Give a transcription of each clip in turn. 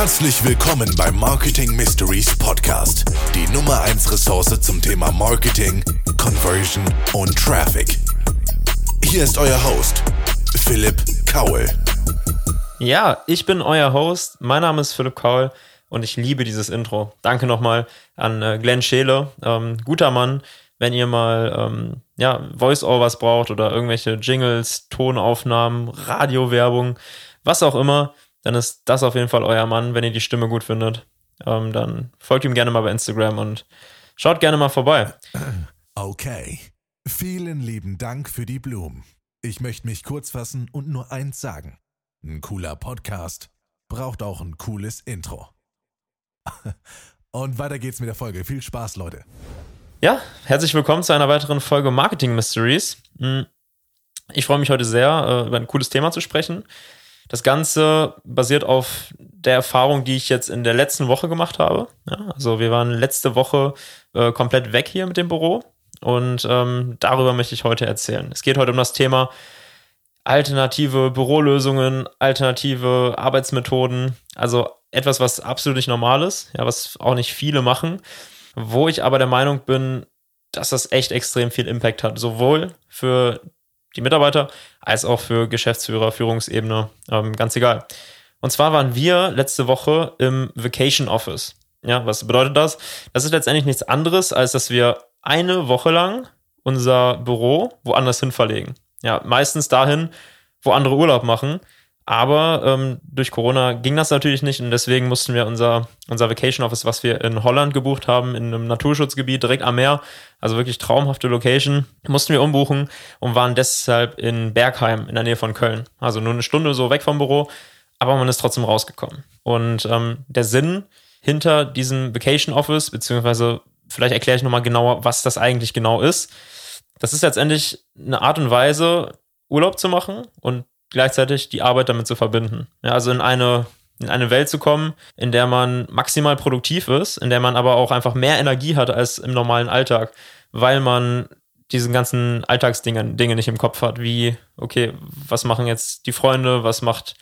Herzlich willkommen beim Marketing Mysteries Podcast, die Nummer 1 Ressource zum Thema Marketing, Conversion und Traffic. Hier ist euer Host, Philipp Kaul. Ja, ich bin euer Host. Mein Name ist Philipp Kaul und ich liebe dieses Intro. Danke nochmal an äh, Glenn Scheele, ähm, guter Mann. Wenn ihr mal ähm, ja, Voice-Overs braucht oder irgendwelche Jingles, Tonaufnahmen, Radiowerbung, was auch immer, dann ist das auf jeden Fall euer Mann, wenn ihr die Stimme gut findet. Ähm, dann folgt ihm gerne mal bei Instagram und schaut gerne mal vorbei. Okay. Vielen lieben Dank für die Blumen. Ich möchte mich kurz fassen und nur eins sagen. Ein cooler Podcast braucht auch ein cooles Intro. Und weiter geht's mit der Folge. Viel Spaß, Leute. Ja, herzlich willkommen zu einer weiteren Folge Marketing Mysteries. Hm, ich freue mich heute sehr, äh, über ein cooles Thema zu sprechen. Das Ganze basiert auf der Erfahrung, die ich jetzt in der letzten Woche gemacht habe. Ja, also wir waren letzte Woche äh, komplett weg hier mit dem Büro und ähm, darüber möchte ich heute erzählen. Es geht heute um das Thema alternative Bürolösungen, alternative Arbeitsmethoden, also etwas, was absolut nicht normal ist, ja, was auch nicht viele machen, wo ich aber der Meinung bin, dass das echt extrem viel Impact hat, sowohl für die Mitarbeiter als auch für Geschäftsführer, Führungsebene, ähm, ganz egal. Und zwar waren wir letzte Woche im Vacation Office. Ja, was bedeutet das? Das ist letztendlich nichts anderes, als dass wir eine Woche lang unser Büro woanders hin verlegen. Ja, meistens dahin, wo andere Urlaub machen. Aber ähm, durch Corona ging das natürlich nicht und deswegen mussten wir unser, unser Vacation Office, was wir in Holland gebucht haben, in einem Naturschutzgebiet direkt am Meer, also wirklich traumhafte Location, mussten wir umbuchen und waren deshalb in Bergheim in der Nähe von Köln. Also nur eine Stunde so weg vom Büro, aber man ist trotzdem rausgekommen. Und ähm, der Sinn hinter diesem Vacation Office, beziehungsweise vielleicht erkläre ich nochmal genauer, was das eigentlich genau ist. Das ist letztendlich eine Art und Weise, Urlaub zu machen und gleichzeitig die Arbeit damit zu verbinden. Ja, also in eine, in eine Welt zu kommen, in der man maximal produktiv ist, in der man aber auch einfach mehr Energie hat als im normalen Alltag, weil man diesen ganzen Alltagsdingen Dinge nicht im Kopf hat, wie, okay, was machen jetzt die Freunde, was macht,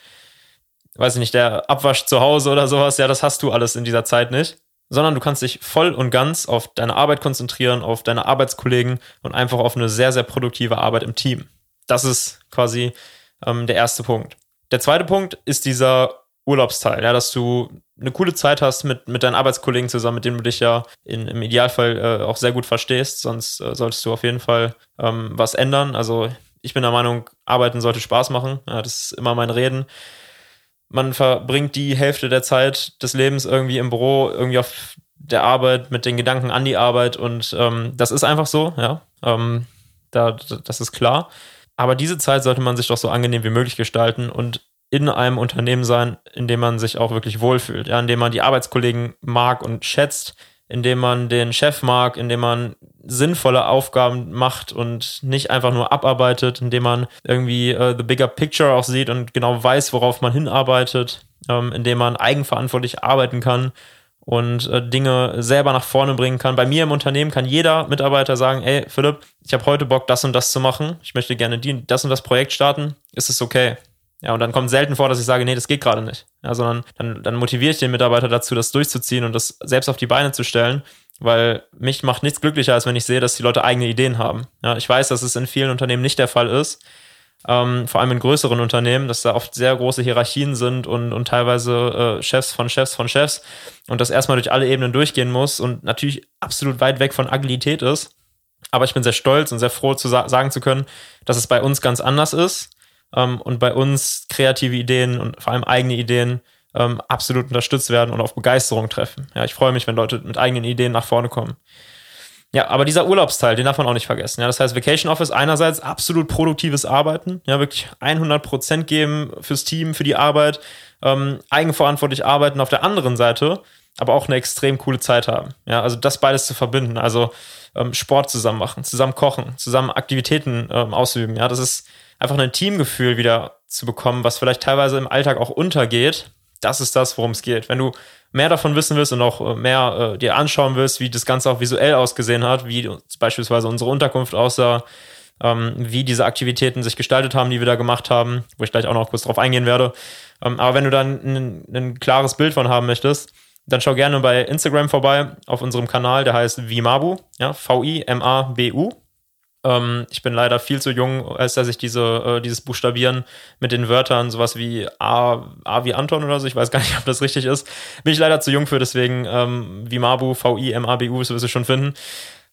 weiß ich nicht, der Abwasch zu Hause oder sowas, ja, das hast du alles in dieser Zeit nicht. Sondern du kannst dich voll und ganz auf deine Arbeit konzentrieren, auf deine Arbeitskollegen und einfach auf eine sehr, sehr produktive Arbeit im Team. Das ist quasi ähm, der erste Punkt. Der zweite Punkt ist dieser Urlaubsteil, ja, dass du eine coole Zeit hast mit, mit deinen Arbeitskollegen zusammen, mit denen du dich ja in, im Idealfall äh, auch sehr gut verstehst, sonst äh, solltest du auf jeden Fall ähm, was ändern. Also ich bin der Meinung, Arbeiten sollte Spaß machen. Ja, das ist immer mein Reden. Man verbringt die Hälfte der Zeit des Lebens irgendwie im Büro, irgendwie auf der Arbeit, mit den Gedanken an die Arbeit und ähm, das ist einfach so, ja. Ähm, da, das ist klar. Aber diese Zeit sollte man sich doch so angenehm wie möglich gestalten und in einem Unternehmen sein, in dem man sich auch wirklich wohlfühlt, ja, in dem man die Arbeitskollegen mag und schätzt, in dem man den Chef mag, in dem man sinnvolle Aufgaben macht und nicht einfach nur abarbeitet, in dem man irgendwie äh, the bigger picture auch sieht und genau weiß, worauf man hinarbeitet, ähm, in dem man eigenverantwortlich arbeiten kann und äh, Dinge selber nach vorne bringen kann. Bei mir im Unternehmen kann jeder Mitarbeiter sagen, ey Philipp, ich habe heute Bock, das und das zu machen. Ich möchte gerne die, das und das Projekt starten. Ist es okay? Ja, und dann kommt selten vor, dass ich sage, nee, das geht gerade nicht. Ja, sondern dann, dann motiviere ich den Mitarbeiter dazu, das durchzuziehen und das selbst auf die Beine zu stellen, weil mich macht nichts glücklicher, als wenn ich sehe, dass die Leute eigene Ideen haben. Ja, ich weiß, dass es in vielen Unternehmen nicht der Fall ist, ähm, vor allem in größeren Unternehmen, dass da oft sehr große Hierarchien sind und, und teilweise äh, Chefs von Chefs von Chefs und das erstmal durch alle Ebenen durchgehen muss und natürlich absolut weit weg von Agilität ist. Aber ich bin sehr stolz und sehr froh zu sa sagen zu können, dass es bei uns ganz anders ist ähm, und bei uns kreative Ideen und vor allem eigene Ideen ähm, absolut unterstützt werden und auf Begeisterung treffen. Ja, ich freue mich, wenn Leute mit eigenen Ideen nach vorne kommen. Ja, aber dieser Urlaubsteil, den darf man auch nicht vergessen. Ja, das heißt, Vacation Office einerseits absolut produktives Arbeiten, ja, wirklich 100 Prozent geben fürs Team, für die Arbeit, ähm, eigenverantwortlich arbeiten auf der anderen Seite, aber auch eine extrem coole Zeit haben. Ja, also das beides zu verbinden, also ähm, Sport zusammen machen, zusammen kochen, zusammen Aktivitäten ähm, ausüben. Ja, das ist einfach ein Teamgefühl wieder zu bekommen, was vielleicht teilweise im Alltag auch untergeht. Das ist das, worum es geht. Wenn du mehr davon wissen willst und auch äh, mehr äh, dir anschauen willst, wie das Ganze auch visuell ausgesehen hat, wie beispielsweise unsere Unterkunft aussah, ähm, wie diese Aktivitäten sich gestaltet haben, die wir da gemacht haben, wo ich gleich auch noch kurz drauf eingehen werde. Ähm, aber wenn du dann ein, klares Bild von haben möchtest, dann schau gerne bei Instagram vorbei auf unserem Kanal, der heißt Vimabu, ja, V-I-M-A-B-U. Ähm, ich bin leider viel zu jung, als dass ich diese, äh, dieses Buchstabieren mit den Wörtern, sowas wie A, A wie Anton oder so, ich weiß gar nicht, ob das richtig ist, bin ich leider zu jung für, deswegen ähm, Vimabu, V-I-M-A-B-U, das wirst du schon finden.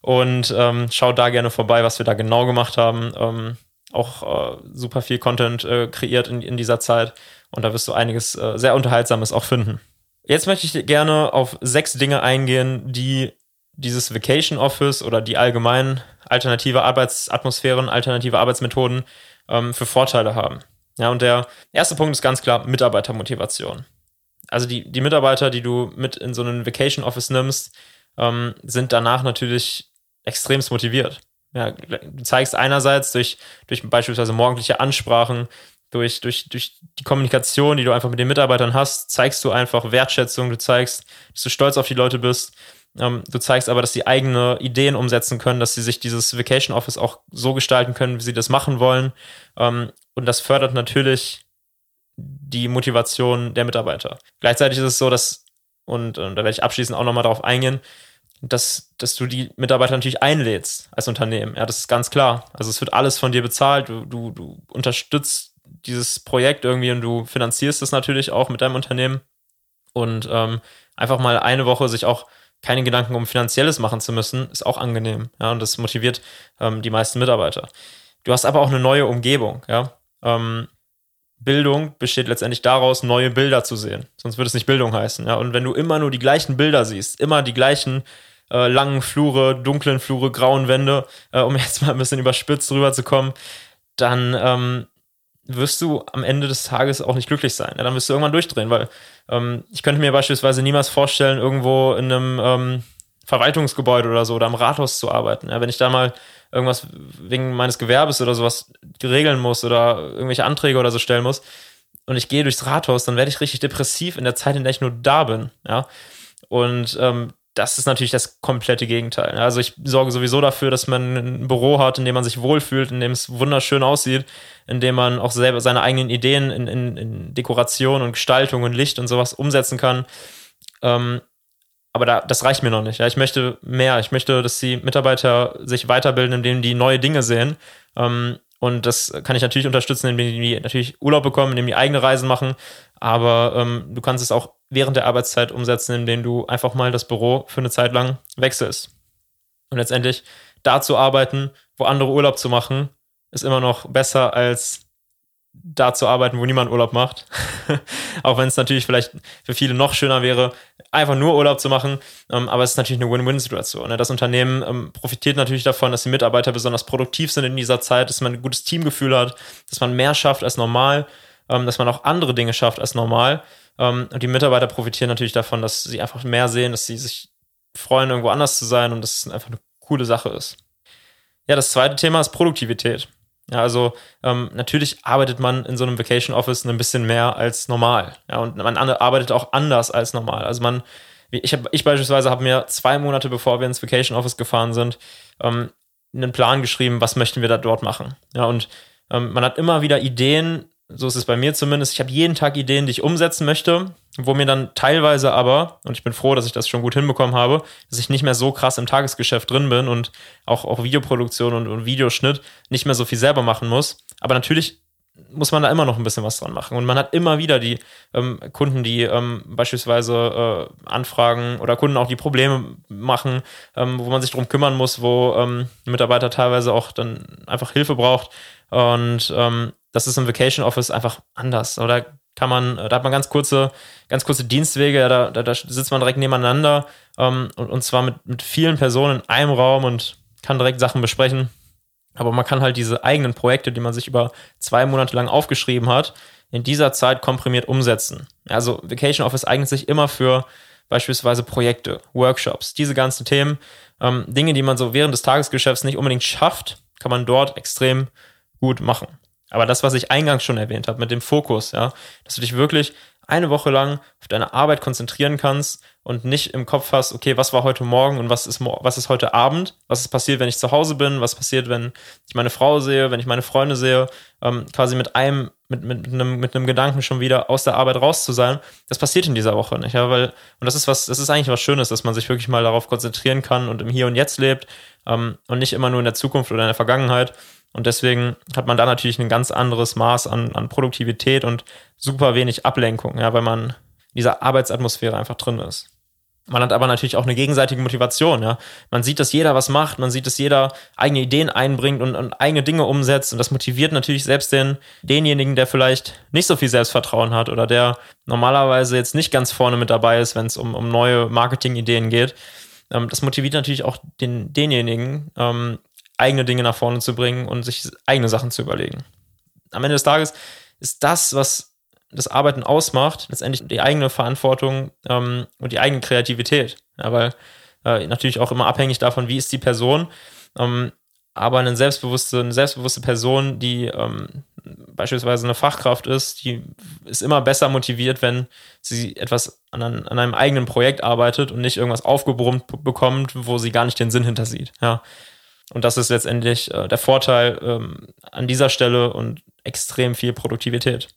Und ähm, schau da gerne vorbei, was wir da genau gemacht haben. Ähm, auch äh, super viel Content äh, kreiert in, in dieser Zeit und da wirst du einiges äh, sehr Unterhaltsames auch finden. Jetzt möchte ich gerne auf sechs Dinge eingehen, die dieses Vacation Office oder die allgemeinen alternative Arbeitsatmosphären, alternative Arbeitsmethoden ähm, für Vorteile haben. Ja, und der erste Punkt ist ganz klar Mitarbeitermotivation. Also die, die Mitarbeiter, die du mit in so einen Vacation Office nimmst, ähm, sind danach natürlich extremst motiviert. Ja, du zeigst einerseits durch, durch beispielsweise morgendliche Ansprachen, durch, durch, durch die Kommunikation, die du einfach mit den Mitarbeitern hast, zeigst du einfach Wertschätzung, du zeigst, dass du stolz auf die Leute bist. Ähm, du zeigst aber, dass sie eigene Ideen umsetzen können, dass sie sich dieses Vacation Office auch so gestalten können, wie sie das machen wollen. Ähm, und das fördert natürlich die Motivation der Mitarbeiter. Gleichzeitig ist es so, dass, und, und da werde ich abschließend auch nochmal darauf eingehen, dass, dass du die Mitarbeiter natürlich einlädst als Unternehmen. Ja, das ist ganz klar. Also es wird alles von dir bezahlt. Du, du, du unterstützt dieses Projekt irgendwie und du finanzierst es natürlich auch mit deinem Unternehmen. Und ähm, einfach mal eine Woche sich auch keine Gedanken um Finanzielles machen zu müssen, ist auch angenehm. Ja, und das motiviert ähm, die meisten Mitarbeiter. Du hast aber auch eine neue Umgebung, ja. Ähm, Bildung besteht letztendlich daraus, neue Bilder zu sehen. Sonst würde es nicht Bildung heißen. Ja? Und wenn du immer nur die gleichen Bilder siehst, immer die gleichen äh, langen Flure, dunklen Flure, grauen Wände, äh, um jetzt mal ein bisschen überspitzt rüber zu kommen, dann ähm, wirst du am Ende des Tages auch nicht glücklich sein. Ja, dann wirst du irgendwann durchdrehen, weil ähm, ich könnte mir beispielsweise niemals vorstellen, irgendwo in einem ähm, Verwaltungsgebäude oder so oder am Rathaus zu arbeiten. Ja, wenn ich da mal irgendwas wegen meines Gewerbes oder sowas regeln muss oder irgendwelche Anträge oder so stellen muss und ich gehe durchs Rathaus, dann werde ich richtig depressiv in der Zeit, in der ich nur da bin. Ja, und ähm, das ist natürlich das komplette Gegenteil. Also ich sorge sowieso dafür, dass man ein Büro hat, in dem man sich wohlfühlt, in dem es wunderschön aussieht, in dem man auch selber seine eigenen Ideen in, in, in Dekoration und Gestaltung und Licht und sowas umsetzen kann. Ähm, aber da, das reicht mir noch nicht. Ja, ich möchte mehr. Ich möchte, dass die Mitarbeiter sich weiterbilden, indem die neue Dinge sehen. Ähm, und das kann ich natürlich unterstützen, indem die natürlich Urlaub bekommen, indem die eigene Reisen machen. Aber ähm, du kannst es auch während der Arbeitszeit umsetzen, indem du einfach mal das Büro für eine Zeit lang wechselst. Und letztendlich da zu arbeiten, wo andere Urlaub zu machen, ist immer noch besser als da zu arbeiten, wo niemand Urlaub macht. auch wenn es natürlich vielleicht für viele noch schöner wäre, einfach nur Urlaub zu machen. Ähm, aber es ist natürlich eine Win-Win-Situation. Ne? Das Unternehmen ähm, profitiert natürlich davon, dass die Mitarbeiter besonders produktiv sind in dieser Zeit, dass man ein gutes Teamgefühl hat, dass man mehr schafft als normal, ähm, dass man auch andere Dinge schafft als normal. Ähm, und die Mitarbeiter profitieren natürlich davon, dass sie einfach mehr sehen, dass sie sich freuen, irgendwo anders zu sein und dass es einfach eine coole Sache ist. Ja, das zweite Thema ist Produktivität. Ja, also ähm, natürlich arbeitet man in so einem Vacation Office ein bisschen mehr als normal. Ja, und man arbeitet auch anders als normal. Also man, ich, hab, ich beispielsweise habe mir zwei Monate bevor wir ins Vacation Office gefahren sind, ähm, einen Plan geschrieben, was möchten wir da dort machen. Ja, und ähm, man hat immer wieder Ideen, so ist es bei mir zumindest. Ich habe jeden Tag Ideen, die ich umsetzen möchte, wo mir dann teilweise aber, und ich bin froh, dass ich das schon gut hinbekommen habe, dass ich nicht mehr so krass im Tagesgeschäft drin bin und auch, auch Videoproduktion und, und Videoschnitt nicht mehr so viel selber machen muss. Aber natürlich muss man da immer noch ein bisschen was dran machen. Und man hat immer wieder die ähm, Kunden, die ähm, beispielsweise äh, anfragen oder Kunden auch die Probleme machen, ähm, wo man sich drum kümmern muss, wo ähm, Mitarbeiter teilweise auch dann einfach Hilfe braucht. Und ähm, das ist im Vacation Office einfach anders. Oder kann man, da hat man ganz kurze, ganz kurze Dienstwege, da, da, da sitzt man direkt nebeneinander ähm, und, und zwar mit, mit vielen Personen in einem Raum und kann direkt Sachen besprechen. Aber man kann halt diese eigenen Projekte, die man sich über zwei Monate lang aufgeschrieben hat, in dieser Zeit komprimiert umsetzen. Also Vacation Office eignet sich immer für beispielsweise Projekte, Workshops, diese ganzen Themen, ähm, Dinge, die man so während des Tagesgeschäfts nicht unbedingt schafft, kann man dort extrem gut machen. Aber das, was ich eingangs schon erwähnt habe, mit dem Fokus, ja, dass du dich wirklich eine Woche lang auf deine Arbeit konzentrieren kannst und nicht im Kopf hast, okay, was war heute Morgen und was ist, was ist heute Abend, was ist passiert, wenn ich zu Hause bin, was passiert, wenn ich meine Frau sehe, wenn ich meine Freunde sehe, ähm, quasi mit einem, mit, mit, einem, mit einem Gedanken schon wieder aus der Arbeit raus zu sein, das passiert in dieser Woche nicht, ja, weil, und das ist was, das ist eigentlich was Schönes, dass man sich wirklich mal darauf konzentrieren kann und im Hier und Jetzt lebt ähm, und nicht immer nur in der Zukunft oder in der Vergangenheit. Und deswegen hat man da natürlich ein ganz anderes Maß an, an Produktivität und super wenig Ablenkung, ja, weil man in dieser Arbeitsatmosphäre einfach drin ist. Man hat aber natürlich auch eine gegenseitige Motivation. Ja? Man sieht, dass jeder was macht, man sieht, dass jeder eigene Ideen einbringt und, und eigene Dinge umsetzt. Und das motiviert natürlich selbst den, denjenigen, der vielleicht nicht so viel Selbstvertrauen hat oder der normalerweise jetzt nicht ganz vorne mit dabei ist, wenn es um, um neue Marketingideen geht. Ähm, das motiviert natürlich auch den, denjenigen, ähm, eigene Dinge nach vorne zu bringen und sich eigene Sachen zu überlegen. Am Ende des Tages ist das, was das Arbeiten ausmacht, letztendlich die eigene Verantwortung ähm, und die eigene Kreativität. Ja, weil äh, natürlich auch immer abhängig davon, wie ist die Person. Ähm, aber eine selbstbewusste, eine selbstbewusste Person, die ähm, beispielsweise eine Fachkraft ist, die ist immer besser motiviert, wenn sie etwas an, an einem eigenen Projekt arbeitet und nicht irgendwas aufgebrummt bekommt, wo sie gar nicht den Sinn hintersieht. Ja. Und das ist letztendlich äh, der Vorteil ähm, an dieser Stelle und extrem viel Produktivität.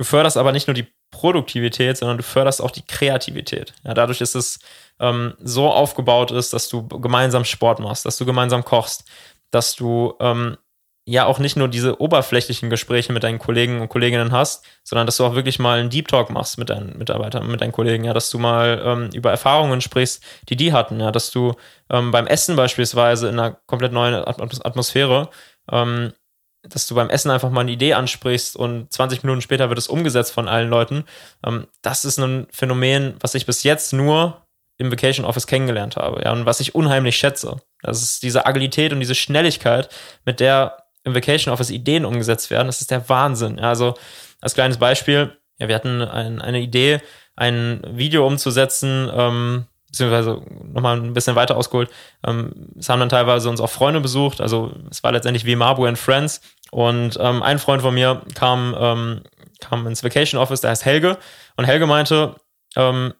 Du förderst aber nicht nur die Produktivität, sondern du förderst auch die Kreativität. Ja, dadurch, dass es ähm, so aufgebaut ist, dass du gemeinsam Sport machst, dass du gemeinsam kochst, dass du ähm, ja auch nicht nur diese oberflächlichen Gespräche mit deinen Kollegen und Kolleginnen hast, sondern dass du auch wirklich mal einen Deep Talk machst mit deinen Mitarbeitern, mit deinen Kollegen, ja, dass du mal ähm, über Erfahrungen sprichst, die die hatten, ja, dass du ähm, beim Essen beispielsweise in einer komplett neuen Atmosphäre ähm, dass du beim Essen einfach mal eine Idee ansprichst und 20 Minuten später wird es umgesetzt von allen Leuten. Ähm, das ist ein Phänomen, was ich bis jetzt nur im Vacation Office kennengelernt habe, ja, und was ich unheimlich schätze. Das ist diese Agilität und diese Schnelligkeit, mit der im Vacation Office Ideen umgesetzt werden. Das ist der Wahnsinn. Ja, also als kleines Beispiel, ja, wir hatten ein, eine Idee, ein Video umzusetzen, ähm, beziehungsweise nochmal ein bisschen weiter ausgeholt. Ähm, es haben dann teilweise uns auch Freunde besucht, also es war letztendlich wie Mabu and Friends. Und ähm, ein Freund von mir kam, ähm, kam ins Vacation Office, der heißt Helge. Und Helge meinte, ähm,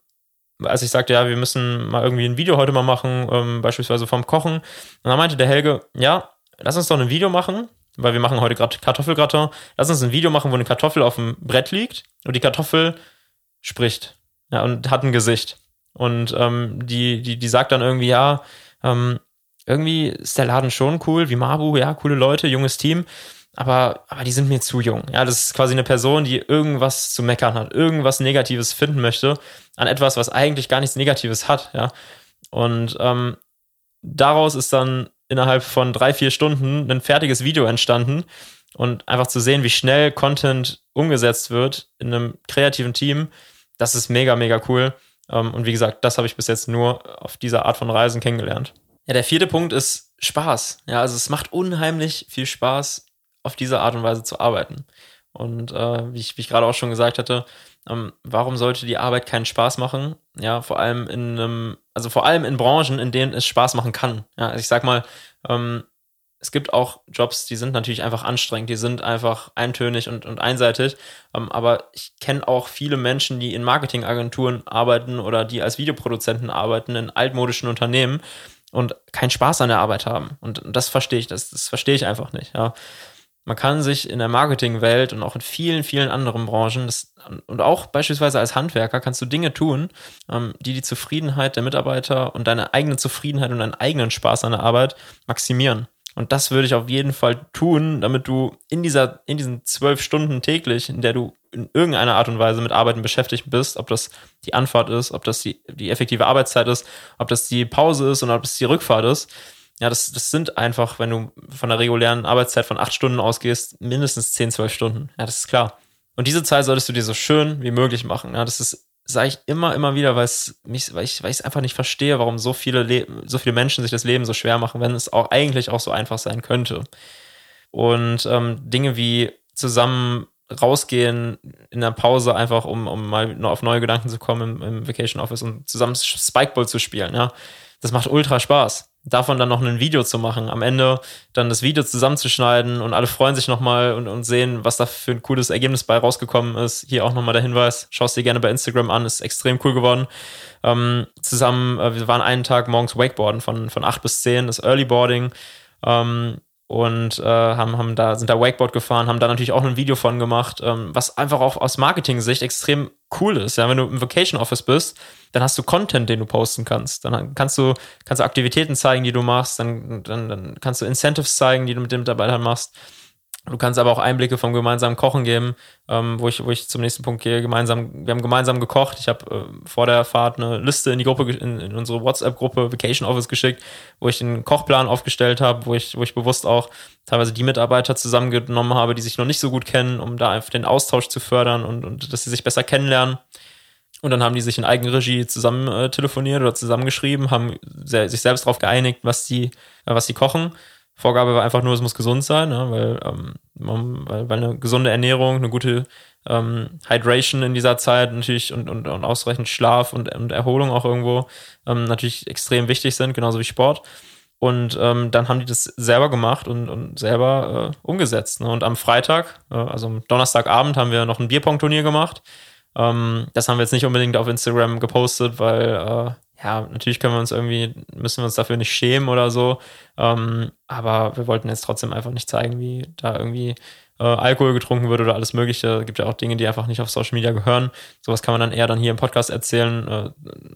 als ich sagte, ja, wir müssen mal irgendwie ein Video heute mal machen, ähm, beispielsweise vom Kochen. Und dann meinte der Helge, ja, lass uns doch ein Video machen, weil wir machen heute gerade Kartoffelgratin. Lass uns ein Video machen, wo eine Kartoffel auf dem Brett liegt und die Kartoffel spricht. Ja, und hat ein Gesicht. Und ähm, die, die, die sagt dann irgendwie, ja, ähm, irgendwie ist der Laden schon cool, wie Mabu, ja, coole Leute, junges Team, aber, aber die sind mir zu jung. Ja, das ist quasi eine Person, die irgendwas zu meckern hat, irgendwas Negatives finden möchte an etwas, was eigentlich gar nichts Negatives hat, ja. Und ähm, daraus ist dann innerhalb von drei, vier Stunden ein fertiges Video entstanden und einfach zu sehen, wie schnell Content umgesetzt wird in einem kreativen Team, das ist mega, mega cool. Ähm, und wie gesagt, das habe ich bis jetzt nur auf dieser Art von Reisen kennengelernt. Ja, der vierte Punkt ist Spaß. Ja, also es macht unheimlich viel Spaß, auf diese Art und Weise zu arbeiten. Und äh, wie ich, ich gerade auch schon gesagt hatte, ähm, warum sollte die Arbeit keinen Spaß machen? Ja, vor allem in einem, also vor allem in Branchen, in denen es Spaß machen kann. Ja, also ich sag mal, ähm, es gibt auch Jobs, die sind natürlich einfach anstrengend, die sind einfach eintönig und, und einseitig. Ähm, aber ich kenne auch viele Menschen, die in Marketingagenturen arbeiten oder die als Videoproduzenten arbeiten in altmodischen Unternehmen und keinen Spaß an der Arbeit haben. Und, das verstehe ich, das, das verstehe ich einfach nicht. Ja. Man kann sich in der Marketingwelt und auch in vielen, vielen anderen Branchen das, und auch beispielsweise als Handwerker kannst du Dinge tun, ähm, die die Zufriedenheit der Mitarbeiter und deine eigene Zufriedenheit und deinen eigenen Spaß an der Arbeit maximieren. Und das würde ich auf jeden Fall tun, damit du in dieser, in diesen zwölf Stunden täglich, in der du in irgendeiner Art und Weise mit Arbeiten beschäftigt bist, ob das die Anfahrt ist, ob das die, die effektive Arbeitszeit ist, ob das die Pause ist oder ob es die Rückfahrt ist. Ja, das, das sind einfach, wenn du von der regulären Arbeitszeit von acht Stunden ausgehst, mindestens zehn, zwölf Stunden. Ja, das ist klar. Und diese Zeit solltest du dir so schön wie möglich machen. Ja, das ist sage ich immer, immer wieder, weil es mich, weil ich, weil es einfach nicht verstehe, warum so viele, Le so viele Menschen sich das Leben so schwer machen, wenn es auch eigentlich auch so einfach sein könnte. Und ähm, Dinge wie zusammen rausgehen in der Pause einfach, um, um mal auf neue Gedanken zu kommen im, im Vacation Office und zusammen Spikeball zu spielen, ja. Das macht ultra Spaß. Davon dann noch ein Video zu machen, am Ende dann das Video zusammenzuschneiden und alle freuen sich nochmal und, und sehen, was da für ein cooles Ergebnis bei rausgekommen ist. Hier auch nochmal der Hinweis, schaust dir gerne bei Instagram an, ist extrem cool geworden. Ähm, zusammen, äh, wir waren einen Tag morgens Wakeboarden von, von 8 bis 10, das Early Boarding. Ähm, und äh, haben, haben da, sind da Wakeboard gefahren, haben da natürlich auch ein Video von gemacht, ähm, was einfach auch aus Marketing-Sicht extrem cool ist. Ja, wenn du im Vacation Office bist, dann hast du Content, den du posten kannst. Dann kannst du, kannst du Aktivitäten zeigen, die du machst, dann, dann, dann kannst du Incentives zeigen, die du mit dem Mitarbeitern machst. Du kannst aber auch Einblicke vom gemeinsamen Kochen geben, ähm, wo, ich, wo ich zum nächsten Punkt gehe. Gemeinsam, wir haben gemeinsam gekocht. Ich habe äh, vor der Fahrt eine Liste in die Gruppe, in, in unsere WhatsApp-Gruppe Vacation Office geschickt, wo ich den Kochplan aufgestellt habe, wo ich, wo ich bewusst auch teilweise die Mitarbeiter zusammengenommen habe, die sich noch nicht so gut kennen, um da einfach den Austausch zu fördern und, und dass sie sich besser kennenlernen. Und dann haben die sich in Eigenregie zusammen äh, telefoniert oder zusammengeschrieben, haben se sich selbst darauf geeinigt, was die, äh, was die kochen Vorgabe war einfach nur, es muss gesund sein, ne? weil, ähm, weil, weil eine gesunde Ernährung, eine gute ähm, Hydration in dieser Zeit natürlich und, und, und ausreichend Schlaf und, und Erholung auch irgendwo ähm, natürlich extrem wichtig sind, genauso wie Sport. Und ähm, dann haben die das selber gemacht und, und selber äh, umgesetzt. Ne? Und am Freitag, äh, also am Donnerstagabend, haben wir noch ein Bierpong-Turnier gemacht. Ähm, das haben wir jetzt nicht unbedingt auf Instagram gepostet, weil äh, ja, natürlich können wir uns irgendwie, müssen wir uns dafür nicht schämen oder so. Ähm, aber wir wollten jetzt trotzdem einfach nicht zeigen, wie da irgendwie äh, Alkohol getrunken wird oder alles Mögliche. Es gibt ja auch Dinge, die einfach nicht auf Social Media gehören. Sowas kann man dann eher dann hier im Podcast erzählen, äh,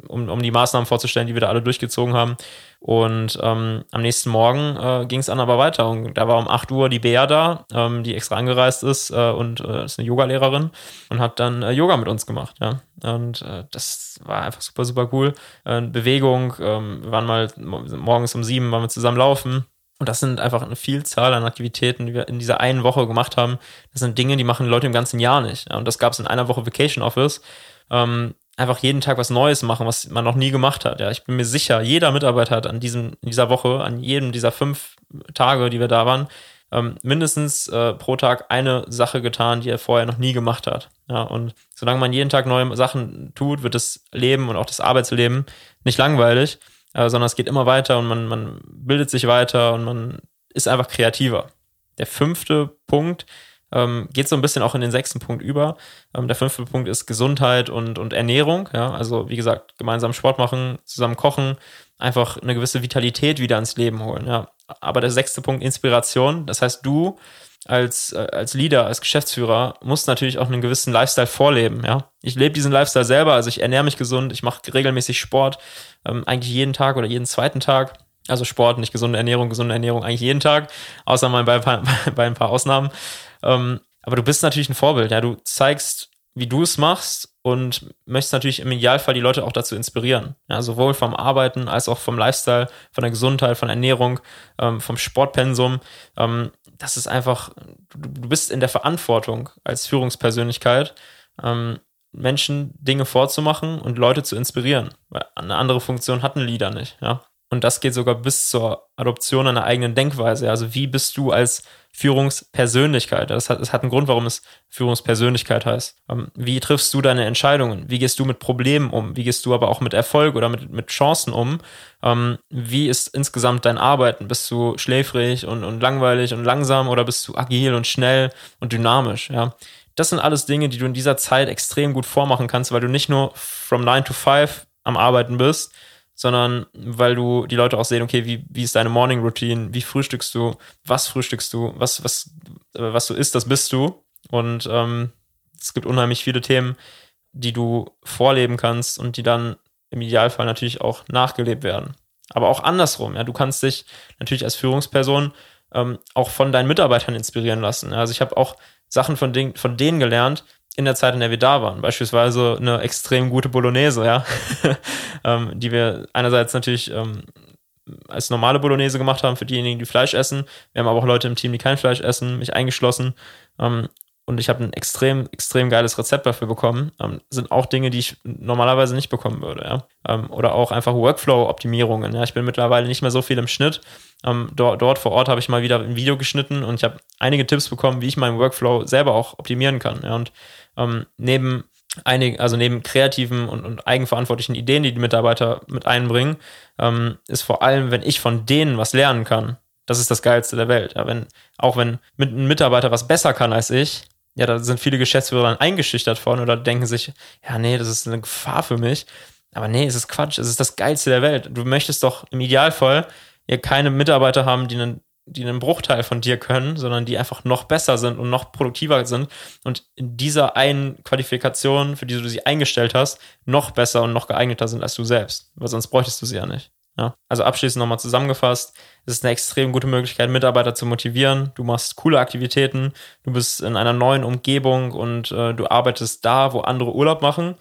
um, um die Maßnahmen vorzustellen, die wir da alle durchgezogen haben. Und ähm, am nächsten Morgen äh, ging es dann aber weiter. Und da war um 8 Uhr die Bea da, ähm, die extra angereist ist äh, und äh, ist eine Yogalehrerin und hat dann äh, Yoga mit uns gemacht. Ja. Und das war einfach super, super cool. Bewegung, ähm, wir waren mal morgens um sieben, waren wir zusammen laufen und das sind einfach eine Vielzahl an Aktivitäten, die wir in dieser einen Woche gemacht haben. Das sind Dinge, die machen Leute im ganzen Jahr nicht. Und das gab es in einer Woche Vacation Office. Ähm, einfach jeden Tag was Neues machen, was man noch nie gemacht hat. Ja, ich bin mir sicher, jeder Mitarbeiter hat an diesem, dieser Woche, an jedem dieser fünf Tage, die wir da waren, ähm, mindestens äh, pro Tag eine Sache getan, die er vorher noch nie gemacht hat. Ja, und solange man jeden Tag neue Sachen tut, wird das Leben und auch das Arbeitsleben nicht langweilig äh, sondern es geht immer weiter und man, man bildet sich weiter und man ist einfach kreativer. Der fünfte Punkt ähm, geht so ein bisschen auch in den sechsten Punkt über. Ähm, der fünfte Punkt ist Gesundheit und, und Ernährung. Ja? Also wie gesagt, gemeinsam Sport machen, zusammen kochen, einfach eine gewisse Vitalität wieder ins Leben holen. Ja? Aber der sechste Punkt, Inspiration. Das heißt, du als, äh, als Leader, als Geschäftsführer muss natürlich auch einen gewissen Lifestyle vorleben. Ja? Ich lebe diesen Lifestyle selber, also ich ernähre mich gesund, ich mache regelmäßig Sport, ähm, eigentlich jeden Tag oder jeden zweiten Tag. Also Sport, nicht gesunde Ernährung, gesunde Ernährung eigentlich jeden Tag, außer mal bei, bei, bei ein paar Ausnahmen. Ähm, aber du bist natürlich ein Vorbild, ja. Du zeigst, wie du es machst und möchtest natürlich im Idealfall die Leute auch dazu inspirieren. Ja, sowohl vom Arbeiten als auch vom Lifestyle, von der Gesundheit, von Ernährung, ähm, vom Sportpensum. Ähm, das ist einfach, du, bist in der Verantwortung als Führungspersönlichkeit, ähm, Menschen Dinge vorzumachen und Leute zu inspirieren. Weil eine andere Funktion hatten Lieder nicht, ja. Und das geht sogar bis zur Adoption einer eigenen Denkweise. Also wie bist du als Führungspersönlichkeit? Das hat, das hat einen Grund, warum es Führungspersönlichkeit heißt. Ähm, wie triffst du deine Entscheidungen? Wie gehst du mit Problemen um? Wie gehst du aber auch mit Erfolg oder mit, mit Chancen um? Ähm, wie ist insgesamt dein Arbeiten? Bist du schläfrig und, und langweilig und langsam oder bist du agil und schnell und dynamisch? Ja. Das sind alles Dinge, die du in dieser Zeit extrem gut vormachen kannst, weil du nicht nur from 9 to 5 am Arbeiten bist, sondern weil du die Leute auch sehen, okay, wie, wie ist deine Morning Routine, wie frühstückst du, was frühstückst du, was, was, äh, was du isst, das bist du. Und ähm, es gibt unheimlich viele Themen, die du vorleben kannst und die dann im Idealfall natürlich auch nachgelebt werden. Aber auch andersrum, ja, du kannst dich natürlich als Führungsperson ähm, auch von deinen Mitarbeitern inspirieren lassen. Also ich habe auch Sachen von, den, von denen gelernt, in der Zeit, in der wir da waren. Beispielsweise eine extrem gute Bolognese, ja, ähm, die wir einerseits natürlich ähm, als normale Bolognese gemacht haben für diejenigen, die Fleisch essen. Wir haben aber auch Leute im Team, die kein Fleisch essen, mich eingeschlossen. Ähm, und ich habe ein extrem, extrem geiles Rezept dafür bekommen. Ähm, sind auch Dinge, die ich normalerweise nicht bekommen würde, ja. Ähm, oder auch einfach Workflow-Optimierungen. Ja. Ich bin mittlerweile nicht mehr so viel im Schnitt. Ähm, dort, dort vor Ort habe ich mal wieder ein Video geschnitten und ich habe einige Tipps bekommen, wie ich meinen Workflow selber auch optimieren kann. Ja. Und ähm, neben einige, also neben kreativen und, und, eigenverantwortlichen Ideen, die die Mitarbeiter mit einbringen, ähm, ist vor allem, wenn ich von denen was lernen kann, das ist das Geilste der Welt. Ja, wenn, auch wenn ein Mitarbeiter was besser kann als ich, ja, da sind viele Geschäftsführer dann eingeschüchtert von oder denken sich, ja, nee, das ist eine Gefahr für mich. Aber nee, es ist Quatsch, es ist das Geilste der Welt. Du möchtest doch im Idealfall ja keine Mitarbeiter haben, die einen, die einen Bruchteil von dir können, sondern die einfach noch besser sind und noch produktiver sind und in dieser einen Qualifikation, für die du sie eingestellt hast, noch besser und noch geeigneter sind als du selbst. Weil sonst bräuchtest du sie ja nicht. Ja, also abschließend nochmal zusammengefasst, es ist eine extrem gute Möglichkeit, Mitarbeiter zu motivieren. Du machst coole Aktivitäten, du bist in einer neuen Umgebung und äh, du arbeitest da, wo andere Urlaub machen.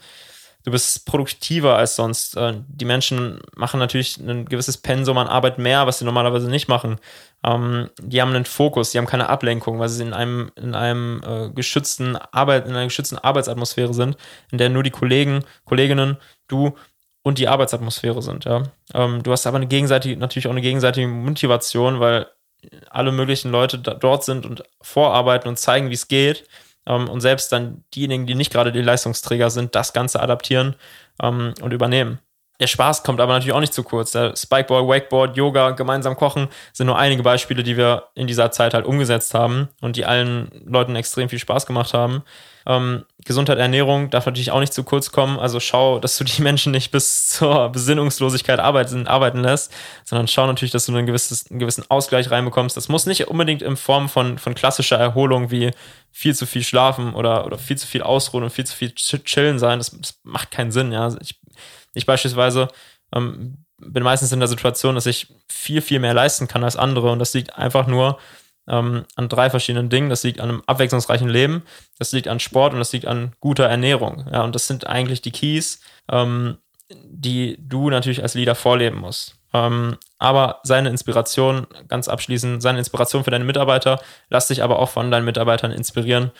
Du bist produktiver als sonst. Äh, die Menschen machen natürlich ein gewisses Pensum an Arbeit mehr, was sie normalerweise nicht machen. Ähm, die haben einen Fokus, die haben keine Ablenkung, weil sie in einem, in einem äh, geschützten Arbeit, in einer geschützten Arbeitsatmosphäre sind, in der nur die Kollegen, Kolleginnen, du und die Arbeitsatmosphäre sind. Ja. Ähm, du hast aber eine gegenseitige, natürlich auch eine gegenseitige Motivation, weil alle möglichen Leute dort sind und vorarbeiten und zeigen, wie es geht. Ähm, und selbst dann diejenigen, die nicht gerade die Leistungsträger sind, das Ganze adaptieren ähm, und übernehmen. Der Spaß kommt aber natürlich auch nicht zu kurz. Der Spikeball, Wakeboard, Yoga, gemeinsam kochen sind nur einige Beispiele, die wir in dieser Zeit halt umgesetzt haben und die allen Leuten extrem viel Spaß gemacht haben. Ähm, Gesundheit, Ernährung darf natürlich auch nicht zu kurz kommen. Also schau, dass du die Menschen nicht bis zur Besinnungslosigkeit arbeiten, arbeiten lässt, sondern schau natürlich, dass du ein gewisses, einen gewissen Ausgleich reinbekommst. Das muss nicht unbedingt in Form von, von klassischer Erholung wie viel zu viel schlafen oder, oder viel zu viel ausruhen und viel zu viel chillen sein. Das, das macht keinen Sinn. Ja. Ich, ich beispielsweise ähm, bin meistens in der Situation, dass ich viel, viel mehr leisten kann als andere und das liegt einfach nur ähm, an drei verschiedenen Dingen. Das liegt an einem abwechslungsreichen Leben, das liegt an Sport und das liegt an guter Ernährung. Ja, und das sind eigentlich die Keys, ähm, die du natürlich als Leader vorleben musst. Ähm, aber seine Inspiration, ganz abschließend, seine Inspiration für deine Mitarbeiter, lass dich aber auch von deinen Mitarbeitern inspirieren.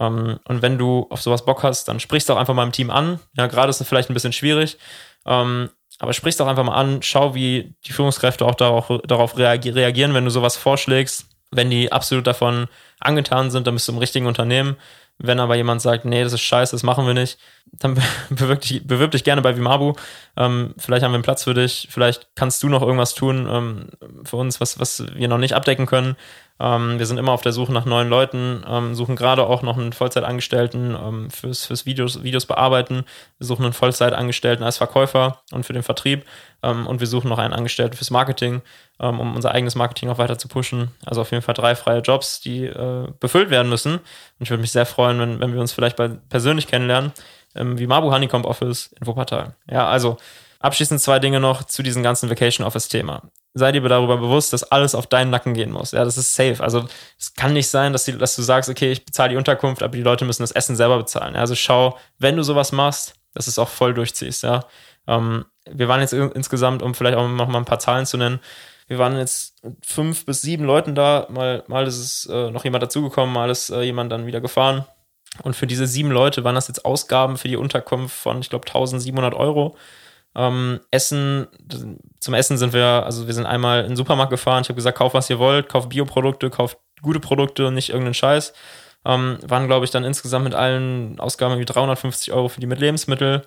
Ähm, und wenn du auf sowas Bock hast, dann sprichst du auch einfach mal im Team an. Ja, gerade ist es vielleicht ein bisschen schwierig. Ähm, aber sprichst auch einfach mal an, schau, wie die Führungskräfte auch darauf, darauf reagieren, wenn du sowas vorschlägst wenn die absolut davon angetan sind, dann bist du im richtigen Unternehmen. Wenn aber jemand sagt, nee, das ist scheiße, das machen wir nicht, dann bewirb dich, bewirb dich gerne bei Vimabu. Ähm, vielleicht haben wir einen Platz für dich. Vielleicht kannst du noch irgendwas tun ähm, für uns, was, was wir noch nicht abdecken können. Ähm, wir sind immer auf der Suche nach neuen Leuten, ähm, suchen gerade auch noch einen Vollzeitangestellten ähm, fürs, fürs Videos, Videos bearbeiten. Wir suchen einen Vollzeitangestellten als Verkäufer und für den Vertrieb. Ähm, und wir suchen noch einen Angestellten fürs Marketing, ähm, um unser eigenes Marketing auch weiter zu pushen. Also auf jeden Fall drei freie Jobs, die äh, befüllt werden müssen. Und ich würde mich sehr freuen, wenn, wenn wir uns vielleicht bei, persönlich kennenlernen, wie Mabu Honeycomb Office in Wuppertal. Ja, also abschließend zwei Dinge noch zu diesem ganzen Vacation Office Thema sei dir darüber bewusst, dass alles auf deinen Nacken gehen muss. Ja, das ist safe. Also es kann nicht sein, dass, die, dass du sagst, okay, ich bezahle die Unterkunft, aber die Leute müssen das Essen selber bezahlen. Ja, also schau, wenn du sowas machst, dass es auch voll durchziehst. Ja, ähm, wir waren jetzt insgesamt, um vielleicht auch noch mal ein paar Zahlen zu nennen, wir waren jetzt fünf bis sieben Leuten da. Mal, mal ist es äh, noch jemand dazugekommen, mal ist äh, jemand dann wieder gefahren. Und für diese sieben Leute waren das jetzt Ausgaben für die Unterkunft von, ich glaube, 1700 Euro. Ähm, Essen, zum Essen sind wir, also wir sind einmal in den Supermarkt gefahren. Ich habe gesagt, kauf was ihr wollt, kauf Bioprodukte, kauf gute Produkte, nicht irgendeinen Scheiß. Ähm, waren, glaube ich, dann insgesamt mit allen Ausgaben wie 350 Euro für die mit Lebensmittel.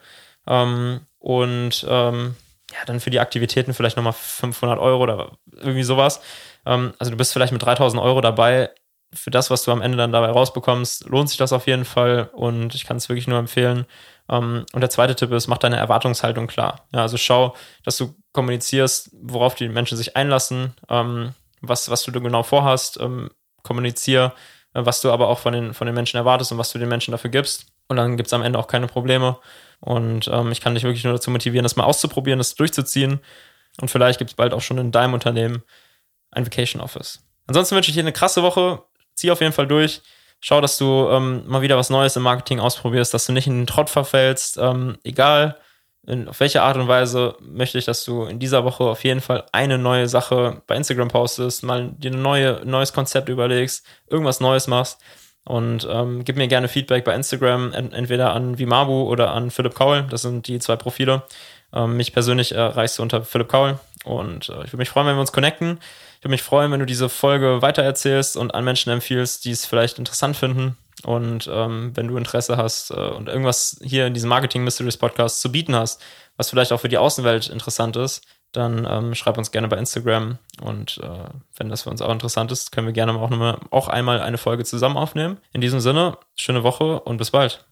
Ähm, und ähm, ja, dann für die Aktivitäten vielleicht nochmal 500 Euro oder irgendwie sowas. Ähm, also du bist vielleicht mit 3000 Euro dabei. Für das, was du am Ende dann dabei rausbekommst, lohnt sich das auf jeden Fall. Und ich kann es wirklich nur empfehlen. Um, ähm, und der zweite Tipp ist, mach deine Erwartungshaltung klar. Ja, also schau, dass du kommunizierst, worauf die Menschen sich einlassen, ähm, was, was du da genau vorhast, ähm, kommunizier, äh, was du aber auch von den, von den Menschen erwartest und was du den Menschen dafür gibst. Und dann gibt es am Ende auch keine Probleme. Und ähm, ich kann dich wirklich nur dazu motivieren, das mal auszuprobieren, das durchzuziehen. Und vielleicht gibt es bald auch schon in deinem Unternehmen ein Vacation Office. Ansonsten wünsche ich dir eine krasse Woche. Zieh auf jeden Fall durch schau, dass du ähm, mal wieder was Neues im Marketing ausprobierst, dass du nicht in den Trott verfällst. Ähm, egal, in, auf welche Art und Weise möchte ich, dass du in dieser Woche auf jeden Fall eine neue Sache bei Instagram postest, mal dir ein neue, neues Konzept überlegst, irgendwas Neues machst. Und ähm, gib mir gerne Feedback bei Instagram, entweder an Vimabu oder an Philipp Kaul. Das sind die zwei Profile. Ähm, mich persönlich erreichst du unter Philipp Kaul. Und äh, ich würde mich freuen, wenn wir uns connecten. Würde mich freuen, wenn du diese Folge weitererzählst und an Menschen empfiehlst, die es vielleicht interessant finden. Und ähm, wenn du Interesse hast äh, und irgendwas hier in diesem Marketing Mysteries Podcast zu bieten hast, was vielleicht auch für die Außenwelt interessant ist, dann ähm, schreib uns gerne bei Instagram. Und äh, wenn das für uns auch interessant ist, können wir gerne auch, noch mal, auch einmal eine Folge zusammen aufnehmen. In diesem Sinne, schöne Woche und bis bald.